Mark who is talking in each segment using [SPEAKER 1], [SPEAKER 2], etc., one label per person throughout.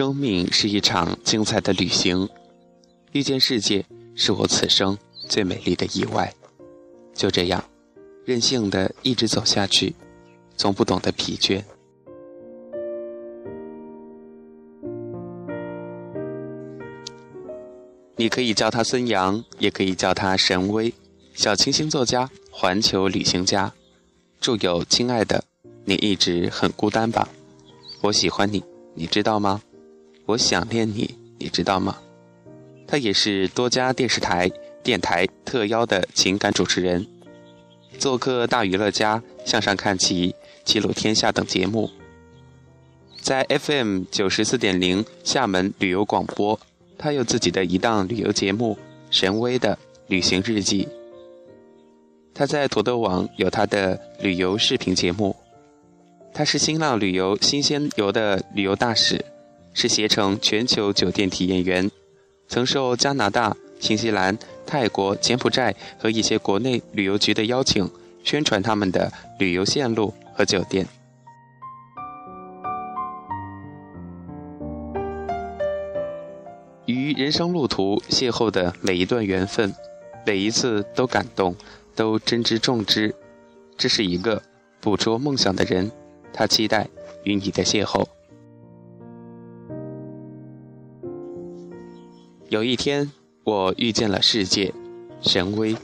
[SPEAKER 1] 生命是一场精彩的旅行，遇见世界是我此生最美丽的意外。就这样，任性的一直走下去，从不懂得疲倦。你可以叫他孙杨，也可以叫他神威，小清新作家，环球旅行家，著有《亲爱的，你一直很孤单吧》，我喜欢你，你知道吗？我想念你，你知道吗？他也是多家电视台、电台特邀的情感主持人，做客《大娱乐家》《向上看齐》《齐鲁天下》等节目，在 FM 九十四点零厦门旅游广播，他有自己的一档旅游节目《神威的旅行日记》。他在土豆网有他的旅游视频节目，他是新浪旅游新鲜游的旅游大使。是携程全球酒店体验员，曾受加拿大、新西兰、泰国、柬埔寨和一些国内旅游局的邀请，宣传他们的旅游线路和酒店。与人生路途邂逅的每一段缘分，每一次都感动，都珍之重之。这是一个捕捉梦想的人，他期待与你的邂逅。有一天，我遇见了世界，神威。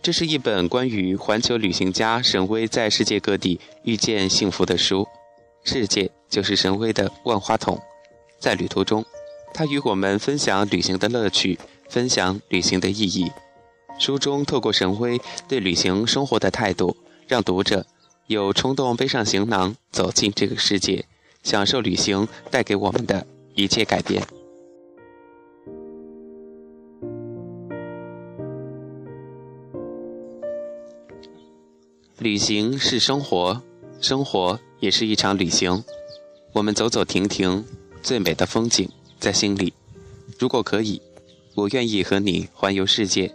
[SPEAKER 1] 这是一本关于环球旅行家神威在世界各地遇见幸福的书。世界就是神威的万花筒，在旅途中，他与我们分享旅行的乐趣，分享旅行的意义。书中透过神威对旅行生活的态度，让读者有冲动背上行囊，走进这个世界。享受旅行带给我们的一切改变。旅行是生活，生活也是一场旅行。我们走走停停，最美的风景在心里。如果可以，我愿意和你环游世界。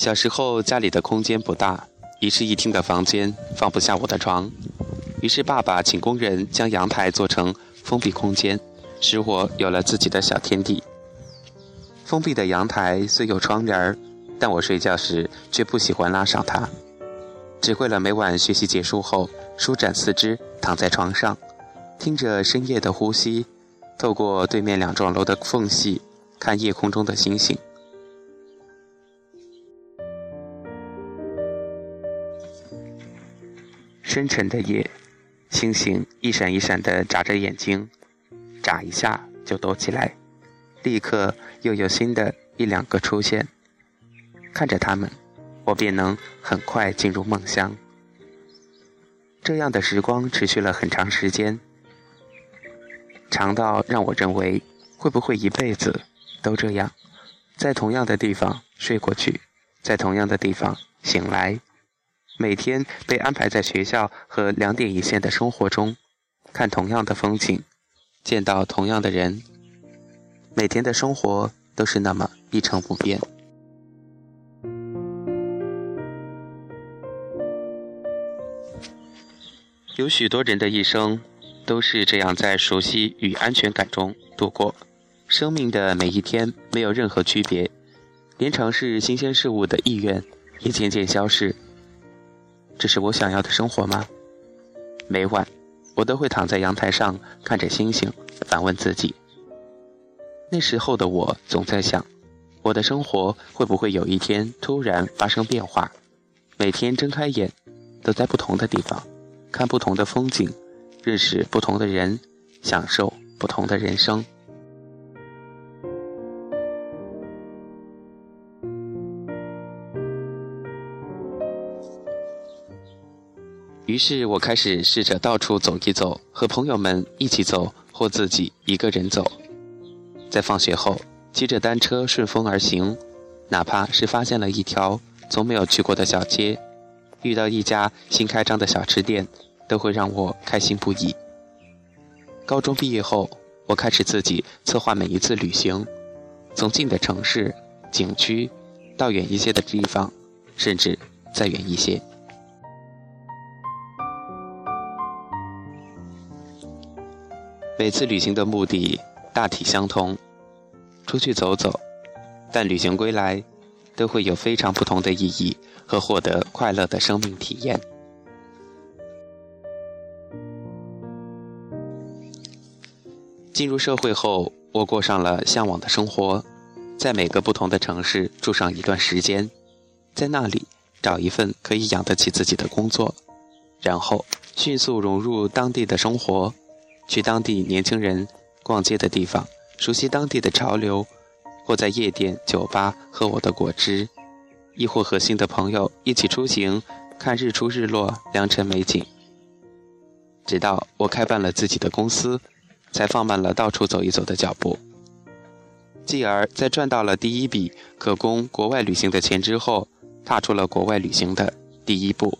[SPEAKER 1] 小时候家里的空间不大，一室一厅的房间放不下我的床，于是爸爸请工人将阳台做成封闭空间，使我有了自己的小天地。封闭的阳台虽有窗帘儿，但我睡觉时却不喜欢拉上它，只为了每晚学习结束后舒展四肢躺在床上，听着深夜的呼吸，透过对面两幢楼的缝隙看夜空中的星星。深沉的夜，星星一闪一闪地眨着眼睛，眨一下就躲起来，立刻又有新的一两个出现。看着他们，我便能很快进入梦乡。这样的时光持续了很长时间，长到让我认为，会不会一辈子都这样，在同样的地方睡过去，在同样的地方醒来。每天被安排在学校和两点一线的生活中，看同样的风景，见到同样的人，每天的生活都是那么一成不变。有许多人的一生都是这样在熟悉与安全感中度过，生命的每一天没有任何区别，连尝试新鲜事物的意愿也渐渐消逝。这是我想要的生活吗？每晚，我都会躺在阳台上看着星星，反问自己。那时候的我总在想，我的生活会不会有一天突然发生变化？每天睁开眼，都在不同的地方，看不同的风景，认识不同的人，享受不同的人生。于是我开始试着到处走一走，和朋友们一起走，或自己一个人走。在放学后，骑着单车顺风而行，哪怕是发现了一条从没有去过的小街，遇到一家新开张的小吃店，都会让我开心不已。高中毕业后，我开始自己策划每一次旅行，从近的城市、景区，到远一些的地方，甚至再远一些。每次旅行的目的大体相同，出去走走，但旅行归来，都会有非常不同的意义和获得快乐的生命体验。进入社会后，我过上了向往的生活，在每个不同的城市住上一段时间，在那里找一份可以养得起自己的工作，然后迅速融入当地的生活。去当地年轻人逛街的地方，熟悉当地的潮流，或在夜店、酒吧喝我的果汁，亦或和新的朋友一起出行，看日出日落、良辰美景。直到我开办了自己的公司，才放慢了到处走一走的脚步。继而，在赚到了第一笔可供国外旅行的钱之后，踏出了国外旅行的第一步。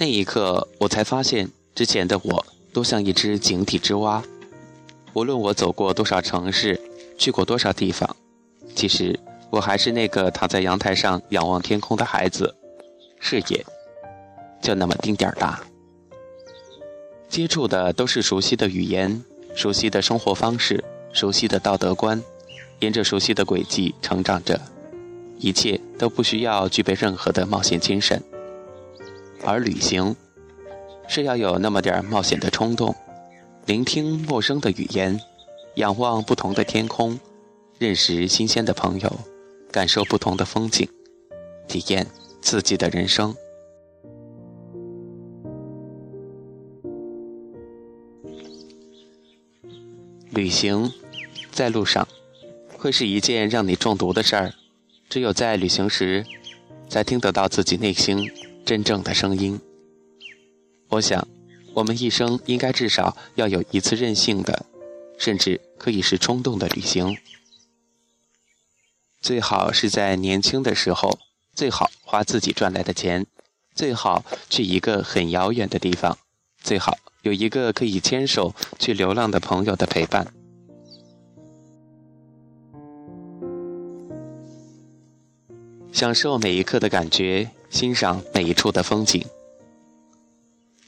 [SPEAKER 1] 那一刻，我才发现，之前的我都像一只井底之蛙。无论我走过多少城市，去过多少地方，其实我还是那个躺在阳台上仰望天空的孩子，视野就那么丁点儿大。接触的都是熟悉的语言、熟悉的生活方式、熟悉的道德观，沿着熟悉的轨迹成长着，一切都不需要具备任何的冒险精神。而旅行，是要有那么点冒险的冲动，聆听陌生的语言，仰望不同的天空，认识新鲜的朋友，感受不同的风景，体验刺激的人生。旅行，在路上，会是一件让你中毒的事儿。只有在旅行时，才听得到自己内心。真正的声音。我想，我们一生应该至少要有一次任性的，甚至可以是冲动的旅行。最好是在年轻的时候，最好花自己赚来的钱，最好去一个很遥远的地方，最好有一个可以牵手去流浪的朋友的陪伴。享受每一刻的感觉。欣赏每一处的风景。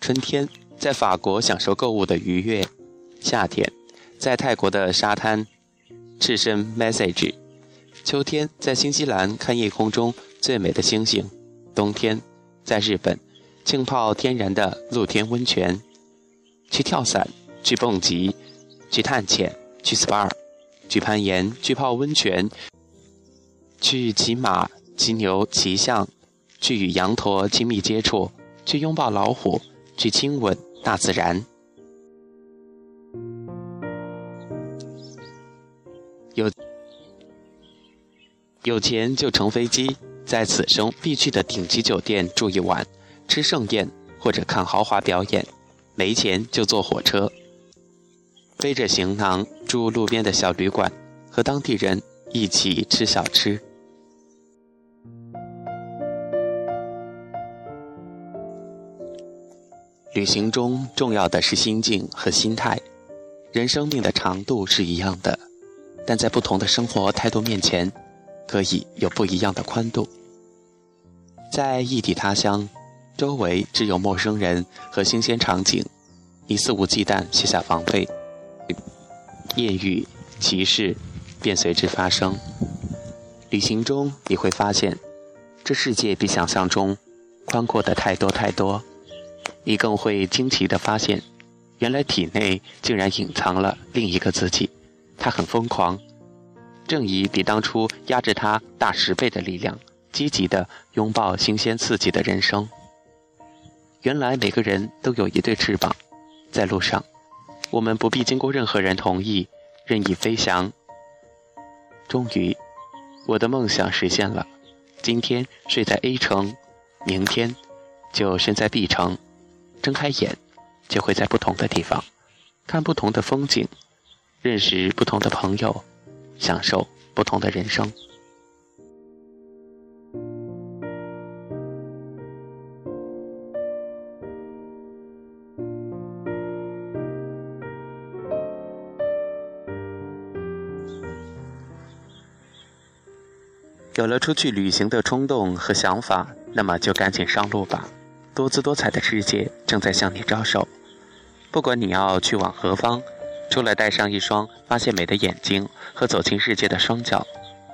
[SPEAKER 1] 春天在法国享受购物的愉悦，夏天在泰国的沙滩赤身 message，秋天在新西兰看夜空中最美的星星，冬天在日本浸泡天然的露天温泉，去跳伞，去蹦极，去探险，去 SPA，去攀岩，去泡温泉，去骑马、骑牛、骑象。去与羊驼亲密接触，去拥抱老虎，去亲吻大自然。有有钱就乘飞机，在此生必去的顶级酒店住一晚，吃盛宴或者看豪华表演；没钱就坐火车，背着行囊住路边的小旅馆，和当地人一起吃小吃。旅行中重要的是心境和心态。人生命的长度是一样的，但在不同的生活态度面前，可以有不一样的宽度。在异地他乡，周围只有陌生人和新鲜场景，你肆无忌惮卸下防备，艳遇、歧视便随之发生。旅行中你会发现，这世界比想象中宽阔的太多太多。你更会惊奇地发现，原来体内竟然隐藏了另一个自己，他很疯狂，正以比当初压制他大十倍的力量，积极地拥抱新鲜刺激的人生。原来每个人都有一对翅膀，在路上，我们不必经过任何人同意，任意飞翔。终于，我的梦想实现了，今天睡在 A 城，明天就身在 B 城。睁开眼就会在不同的地方看不同的风景认识不同的朋友享受不同的人生。有了出去旅行的冲动和想法那么就赶紧上路吧。多姿多彩的世界正在向你招手，不管你要去往何方，除了带上一双发现美的眼睛和走进世界的双脚，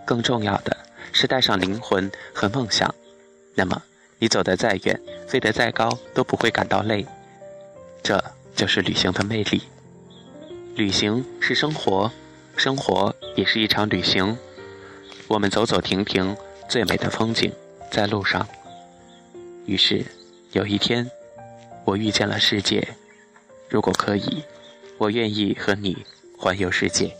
[SPEAKER 1] 更重要的是带上灵魂和梦想。那么，你走得再远，飞得再高，都不会感到累。这就是旅行的魅力。旅行是生活，生活也是一场旅行。我们走走停停，最美的风景在路上。于是，有一天，我遇见了世界。如果可以，我愿意和你环游世界。